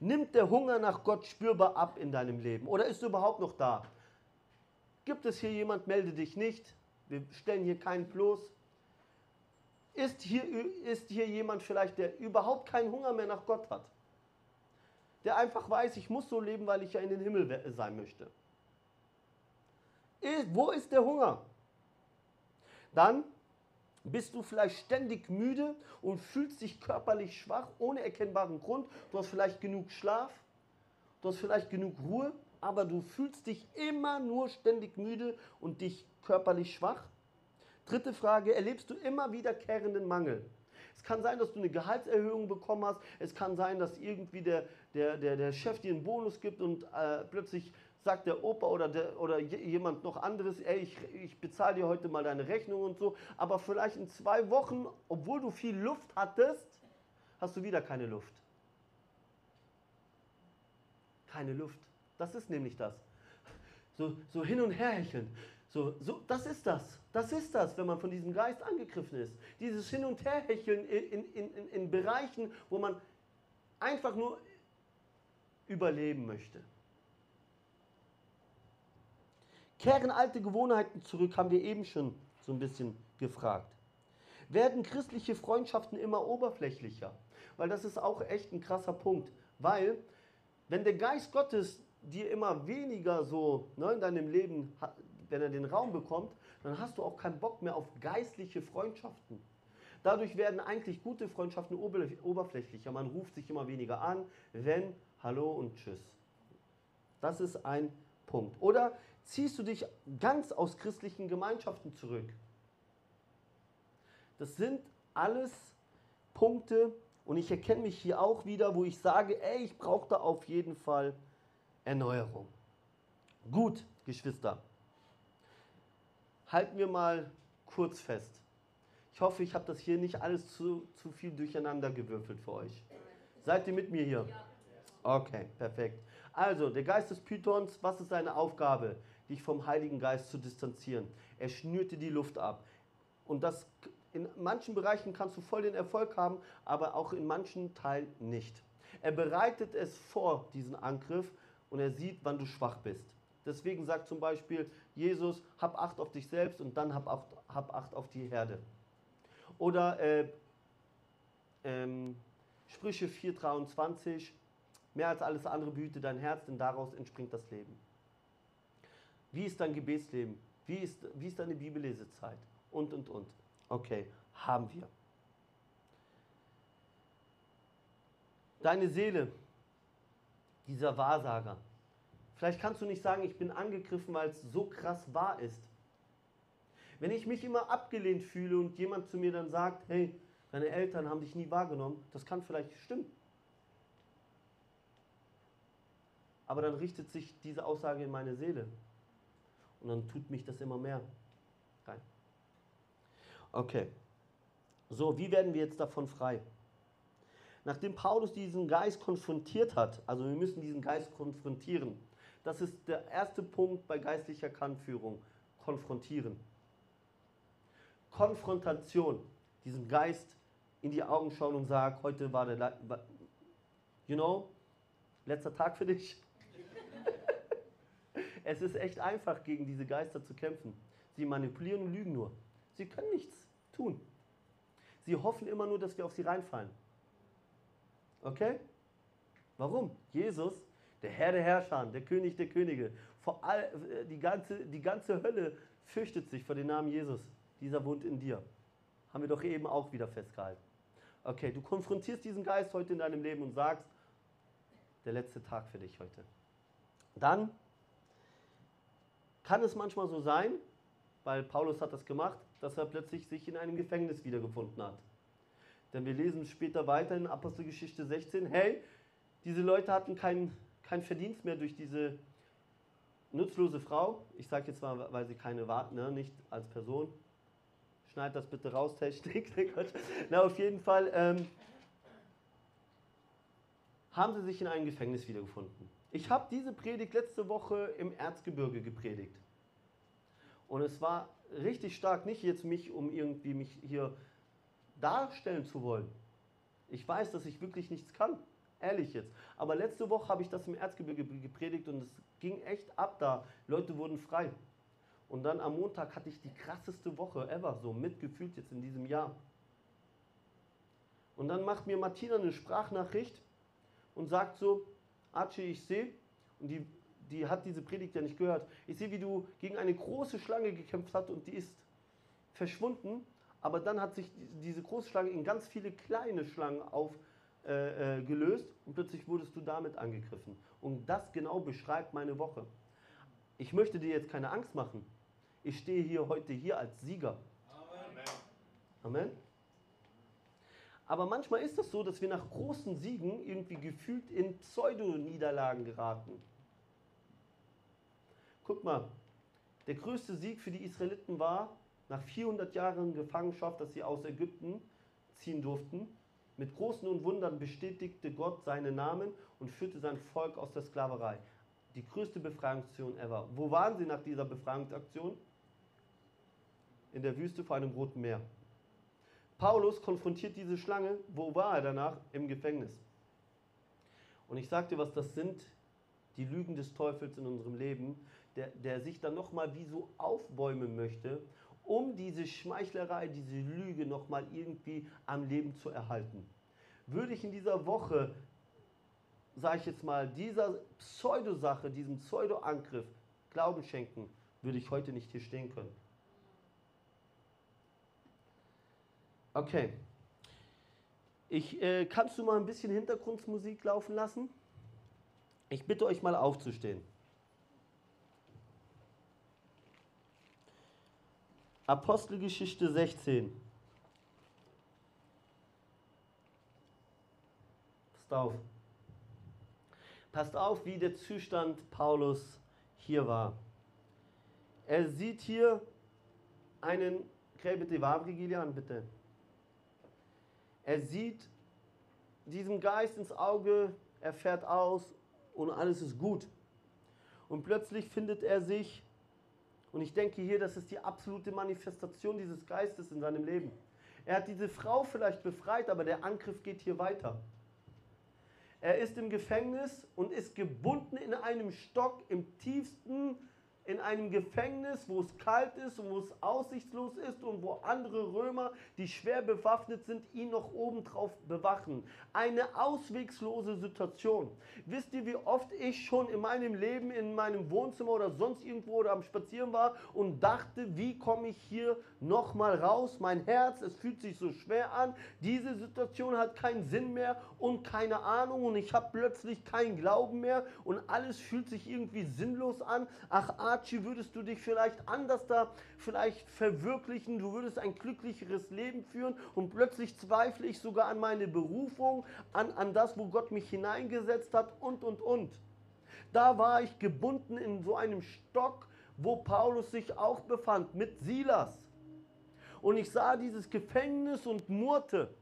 Nimmt der Hunger nach Gott spürbar ab in deinem Leben oder ist er überhaupt noch da? Gibt es hier jemand, melde dich nicht. Wir stellen hier keinen Plus. Ist hier, ist hier jemand vielleicht, der überhaupt keinen Hunger mehr nach Gott hat? Der einfach weiß, ich muss so leben, weil ich ja in den Himmel sein möchte. Wo ist der Hunger? Dann bist du vielleicht ständig müde und fühlst dich körperlich schwach, ohne erkennbaren Grund. Du hast vielleicht genug Schlaf, du hast vielleicht genug Ruhe, aber du fühlst dich immer nur ständig müde und dich körperlich schwach? Dritte Frage, erlebst du immer wiederkehrenden Mangel? Es kann sein, dass du eine Gehaltserhöhung bekommen hast. Es kann sein, dass irgendwie der, der, der, der Chef dir einen Bonus gibt und äh, plötzlich sagt der Opa oder, der, oder jemand noch anderes, ey, ich, ich bezahle dir heute mal deine Rechnung und so. Aber vielleicht in zwei Wochen, obwohl du viel Luft hattest, hast du wieder keine Luft. Keine Luft. Das ist nämlich das. So, so hin und her hecheln. So, so, das ist das. Das ist das, wenn man von diesem Geist angegriffen ist. Dieses Hin- und Herhecheln in, in, in, in Bereichen, wo man einfach nur überleben möchte. Kehren alte Gewohnheiten zurück, haben wir eben schon so ein bisschen gefragt. Werden christliche Freundschaften immer oberflächlicher? Weil das ist auch echt ein krasser Punkt. Weil, wenn der Geist Gottes dir immer weniger so ne, in deinem Leben, wenn er den Raum bekommt, dann hast du auch keinen Bock mehr auf geistliche Freundschaften. Dadurch werden eigentlich gute Freundschaften oberflächlicher. Man ruft sich immer weniger an, wenn, hallo und tschüss. Das ist ein Punkt. Oder ziehst du dich ganz aus christlichen Gemeinschaften zurück? Das sind alles Punkte und ich erkenne mich hier auch wieder, wo ich sage, ey, ich brauche da auf jeden Fall Erneuerung. Gut, Geschwister, halten wir mal kurz fest. Ich hoffe, ich habe das hier nicht alles zu, zu viel durcheinander gewürfelt für euch. Seid ihr mit mir hier? Okay, perfekt. Also, der Geist des Pythons, was ist seine Aufgabe? Dich vom Heiligen Geist zu distanzieren. Er schnürte die Luft ab. Und das in manchen Bereichen kannst du voll den Erfolg haben, aber auch in manchen Teilen nicht. Er bereitet es vor, diesen Angriff, und er sieht, wann du schwach bist. Deswegen sagt zum Beispiel Jesus, hab Acht auf dich selbst und dann hab Acht, hab Acht auf die Herde. Oder äh, ähm, Sprüche 4,23, mehr als alles andere behüte dein Herz, denn daraus entspringt das Leben. Wie ist dein Gebetsleben? Wie ist, wie ist deine Bibellesezeit? Und, und, und. Okay, haben wir. Deine Seele, dieser Wahrsager. Vielleicht kannst du nicht sagen, ich bin angegriffen, weil es so krass wahr ist. Wenn ich mich immer abgelehnt fühle und jemand zu mir dann sagt, hey, deine Eltern haben dich nie wahrgenommen, das kann vielleicht stimmen. Aber dann richtet sich diese Aussage in meine Seele. Und dann tut mich das immer mehr rein. Okay. So, wie werden wir jetzt davon frei? Nachdem Paulus diesen Geist konfrontiert hat, also wir müssen diesen Geist konfrontieren, das ist der erste Punkt bei geistlicher Kannführung, konfrontieren. Konfrontation, diesem Geist in die Augen schauen und sagen, heute war der, you know, letzter Tag für dich. Es ist echt einfach, gegen diese Geister zu kämpfen. Sie manipulieren und lügen nur. Sie können nichts tun. Sie hoffen immer nur, dass wir auf sie reinfallen. Okay? Warum? Jesus, der Herr der Herrscher, der König der Könige, vor all, äh, die, ganze, die ganze Hölle fürchtet sich vor dem Namen Jesus. Dieser wohnt in dir. Haben wir doch eben auch wieder festgehalten. Okay, du konfrontierst diesen Geist heute in deinem Leben und sagst, der letzte Tag für dich heute. Dann kann es manchmal so sein, weil Paulus hat das gemacht, dass er plötzlich sich in einem Gefängnis wiedergefunden hat. Denn wir lesen später weiter in Apostelgeschichte 16, hey, diese Leute hatten keinen kein Verdienst mehr durch diese nutzlose Frau. Ich sage jetzt mal, weil sie keine war, ne, nicht als Person. Schneid das bitte raus, Technik. Na, auf jeden Fall ähm, haben sie sich in einem Gefängnis wiedergefunden. Ich habe diese Predigt letzte Woche im Erzgebirge gepredigt. Und es war richtig stark, nicht jetzt mich, um irgendwie mich hier darstellen zu wollen. Ich weiß, dass ich wirklich nichts kann. Ehrlich jetzt. Aber letzte Woche habe ich das im Erzgebirge gepredigt und es ging echt ab da. Leute wurden frei. Und dann am Montag hatte ich die krasseste Woche ever so mitgefühlt jetzt in diesem Jahr. Und dann macht mir Martina eine Sprachnachricht und sagt so, Archie, ich sehe, und die, die hat diese Predigt ja nicht gehört, ich sehe, wie du gegen eine große Schlange gekämpft hast und die ist verschwunden, aber dann hat sich diese große Schlange in ganz viele kleine Schlangen aufgelöst äh, äh, und plötzlich wurdest du damit angegriffen. Und das genau beschreibt meine Woche. Ich möchte dir jetzt keine Angst machen. Ich stehe hier heute hier als Sieger. Amen. Amen. Aber manchmal ist es so, dass wir nach großen Siegen irgendwie gefühlt in Pseudo-Niederlagen geraten. Guck mal, der größte Sieg für die Israeliten war, nach 400 Jahren Gefangenschaft, dass sie aus Ägypten ziehen durften, mit großen und Wundern bestätigte Gott seinen Namen und führte sein Volk aus der Sklaverei. Die größte Befreiungsaktion ever. Wo waren sie nach dieser Befreiungsaktion? In der Wüste vor einem roten Meer. Paulus konfrontiert diese Schlange. Wo war er danach? Im Gefängnis. Und ich sagte, was das sind, die Lügen des Teufels in unserem Leben, der, der sich dann nochmal wie so aufbäumen möchte um diese Schmeichlerei, diese Lüge nochmal irgendwie am Leben zu erhalten. Würde ich in dieser Woche, sage ich jetzt mal, dieser Pseudo-Sache, diesem Pseudo-Angriff Glauben schenken, würde ich heute nicht hier stehen können. Okay. Ich, äh, kannst du mal ein bisschen Hintergrundmusik laufen lassen? Ich bitte euch mal aufzustehen. Apostelgeschichte 16. Passt auf. Passt auf, wie der Zustand Paulus hier war. Er sieht hier einen, die Wavri Gilian, bitte. Er sieht diesem Geist ins Auge, er fährt aus und alles ist gut. Und plötzlich findet er sich und ich denke hier, das ist die absolute Manifestation dieses Geistes in seinem Leben. Er hat diese Frau vielleicht befreit, aber der Angriff geht hier weiter. Er ist im Gefängnis und ist gebunden in einem Stock im tiefsten in einem Gefängnis, wo es kalt ist und wo es aussichtslos ist und wo andere Römer, die schwer bewaffnet sind, ihn noch obendrauf bewachen. Eine auswegslose Situation. Wisst ihr, wie oft ich schon in meinem Leben, in meinem Wohnzimmer oder sonst irgendwo oder am Spazieren war und dachte, wie komme ich hier nochmal raus? Mein Herz, es fühlt sich so schwer an. Diese Situation hat keinen Sinn mehr und keine Ahnung und ich habe plötzlich keinen Glauben mehr und alles fühlt sich irgendwie sinnlos an. Ach, Archie, würdest du dich vielleicht anders da vielleicht verwirklichen, du würdest ein glücklicheres Leben führen und plötzlich zweifle ich sogar an meine Berufung, an, an das, wo Gott mich hineingesetzt hat und, und, und. Da war ich gebunden in so einem Stock, wo Paulus sich auch befand, mit Silas. Und ich sah dieses Gefängnis und murrte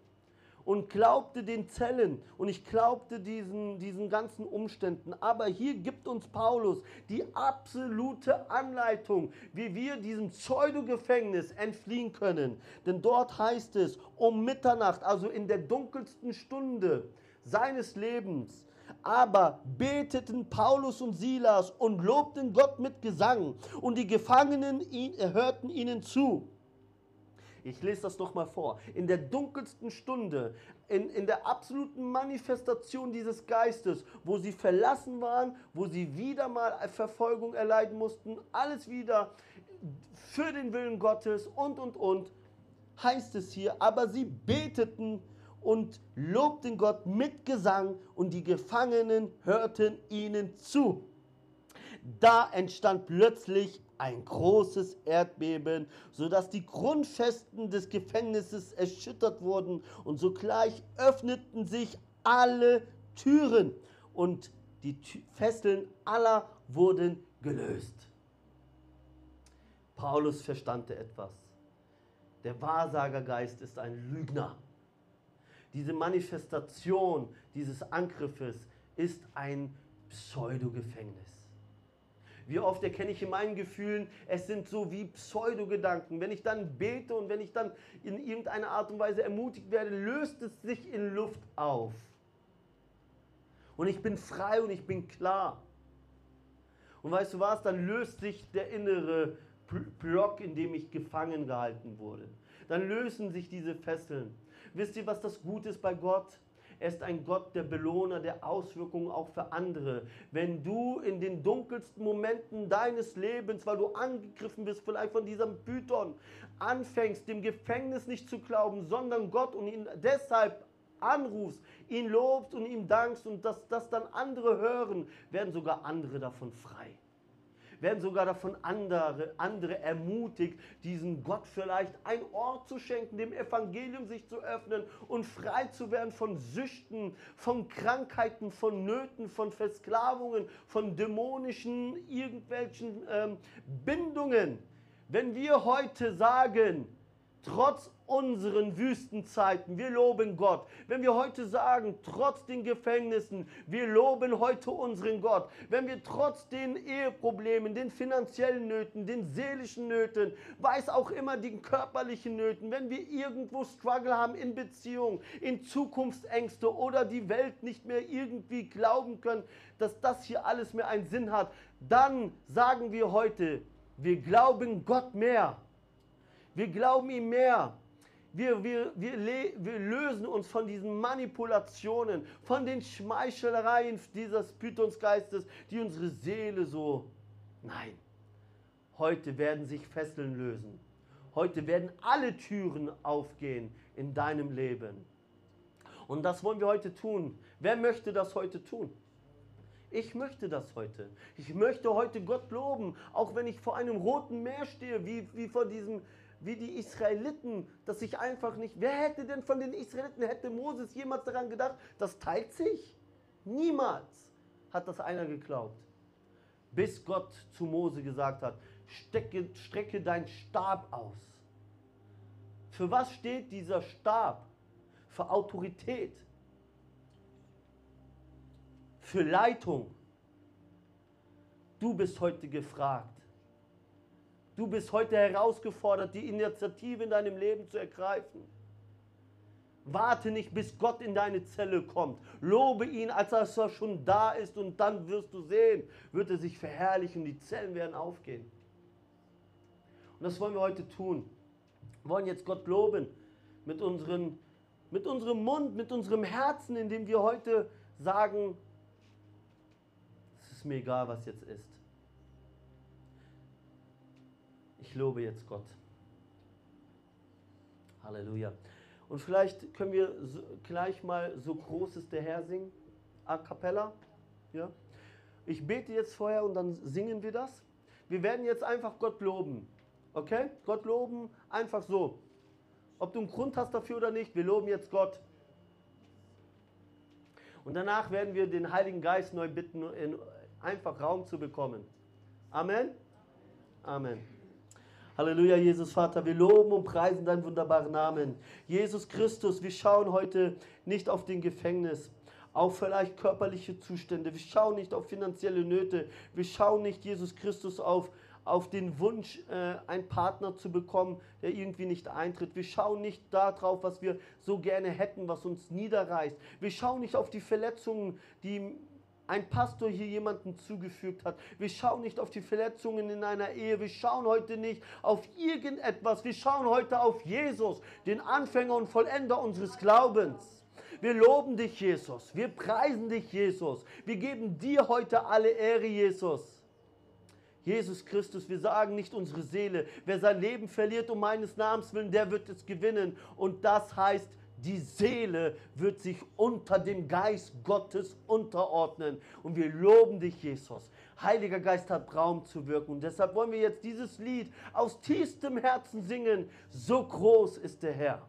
und glaubte den Zellen und ich glaubte diesen, diesen ganzen Umständen. Aber hier gibt uns Paulus die absolute Anleitung, wie wir diesem Pseudo-Gefängnis entfliehen können. Denn dort heißt es, um Mitternacht, also in der dunkelsten Stunde seines Lebens, Aber beteten Paulus und Silas und lobten Gott mit Gesang, und die Gefangenen hörten ihnen zu. Ich lese das nochmal vor. In der dunkelsten Stunde, in, in der absoluten Manifestation dieses Geistes, wo sie verlassen waren, wo sie wieder mal Verfolgung erleiden mussten, alles wieder für den Willen Gottes und, und, und, heißt es hier, aber sie beteten und lobten Gott mit Gesang und die Gefangenen hörten ihnen zu. Da entstand plötzlich ein großes Erdbeben, sodass die Grundfesten des Gefängnisses erschüttert wurden und sogleich öffneten sich alle Türen und die Fesseln aller wurden gelöst. Paulus verstand etwas. Der Wahrsagergeist ist ein Lügner. Diese Manifestation dieses Angriffes ist ein Pseudogefängnis. Wie oft erkenne ich in meinen Gefühlen, es sind so wie Pseudogedanken. Wenn ich dann bete und wenn ich dann in irgendeiner Art und Weise ermutigt werde, löst es sich in Luft auf. Und ich bin frei und ich bin klar. Und weißt du was, dann löst sich der innere Block, in dem ich gefangen gehalten wurde. Dann lösen sich diese Fesseln. Wisst ihr, was das Gute ist bei Gott? Er ist ein Gott der Belohner, der Auswirkungen auch für andere. Wenn du in den dunkelsten Momenten deines Lebens, weil du angegriffen bist, vielleicht von diesem Python, anfängst, dem Gefängnis nicht zu glauben, sondern Gott und ihn deshalb anrufst, ihn lobst und ihm dankst und dass das dann andere hören, werden sogar andere davon frei werden sogar davon andere, andere ermutigt, diesen Gott vielleicht ein Ort zu schenken, dem Evangelium sich zu öffnen und frei zu werden von Süchten, von Krankheiten, von Nöten, von Versklavungen, von dämonischen irgendwelchen ähm, Bindungen. Wenn wir heute sagen, trotz unseren Wüstenzeiten. Wir loben Gott. Wenn wir heute sagen, trotz den Gefängnissen, wir loben heute unseren Gott. Wenn wir trotz den Eheproblemen, den finanziellen Nöten, den seelischen Nöten, weiß auch immer den körperlichen Nöten, wenn wir irgendwo Struggle haben in Beziehung, in Zukunftsängste oder die Welt nicht mehr irgendwie glauben können, dass das hier alles mehr einen Sinn hat, dann sagen wir heute, wir glauben Gott mehr. Wir glauben ihm mehr. Wir, wir, wir, wir, lösen uns von diesen Manipulationen, von den Schmeichelereien dieses Pythonsgeistes, die unsere Seele so. Nein, heute werden sich Fesseln lösen. Heute werden alle Türen aufgehen in deinem Leben. Und das wollen wir heute tun. Wer möchte das heute tun? Ich möchte das heute. Ich möchte heute Gott loben, auch wenn ich vor einem roten Meer stehe, wie, wie vor diesem wie die Israeliten, dass sich einfach nicht. Wer hätte denn von den Israeliten, hätte Moses jemals daran gedacht, das teilt sich? Niemals hat das einer geglaubt. Bis Gott zu Mose gesagt hat, stecke, strecke dein Stab aus. Für was steht dieser Stab? Für Autorität, für Leitung. Du bist heute gefragt. Du bist heute herausgefordert, die Initiative in deinem Leben zu ergreifen. Warte nicht, bis Gott in deine Zelle kommt. Lobe ihn, als dass er schon da ist und dann wirst du sehen, wird er sich verherrlichen, die Zellen werden aufgehen. Und das wollen wir heute tun. Wir wollen jetzt Gott loben mit, unseren, mit unserem Mund, mit unserem Herzen, indem wir heute sagen, es ist mir egal, was jetzt ist. Ich lobe jetzt Gott. Halleluja. Und vielleicht können wir so, gleich mal so groß ist der Herr singen, a cappella. Ja? Ich bete jetzt vorher und dann singen wir das. Wir werden jetzt einfach Gott loben. Okay? Gott loben einfach so. Ob du einen Grund hast dafür oder nicht, wir loben jetzt Gott. Und danach werden wir den Heiligen Geist neu bitten, einfach Raum zu bekommen. Amen. Amen. Halleluja, Jesus Vater, wir loben und preisen deinen wunderbaren Namen. Jesus Christus, wir schauen heute nicht auf den Gefängnis, auf vielleicht körperliche Zustände. Wir schauen nicht auf finanzielle Nöte. Wir schauen nicht, Jesus Christus, auf, auf den Wunsch, äh, einen Partner zu bekommen, der irgendwie nicht eintritt. Wir schauen nicht darauf, was wir so gerne hätten, was uns niederreißt. Wir schauen nicht auf die Verletzungen, die ein Pastor hier jemanden zugefügt hat. Wir schauen nicht auf die Verletzungen in einer Ehe. Wir schauen heute nicht auf irgendetwas. Wir schauen heute auf Jesus, den Anfänger und Vollender unseres Glaubens. Wir loben dich, Jesus. Wir preisen dich, Jesus. Wir geben dir heute alle Ehre, Jesus. Jesus Christus, wir sagen nicht unsere Seele. Wer sein Leben verliert um meines Namens willen, der wird es gewinnen. Und das heißt, die Seele wird sich unter dem Geist Gottes unterordnen. Und wir loben dich, Jesus. Heiliger Geist hat Raum zu wirken. Und deshalb wollen wir jetzt dieses Lied aus tiefstem Herzen singen. So groß ist der Herr.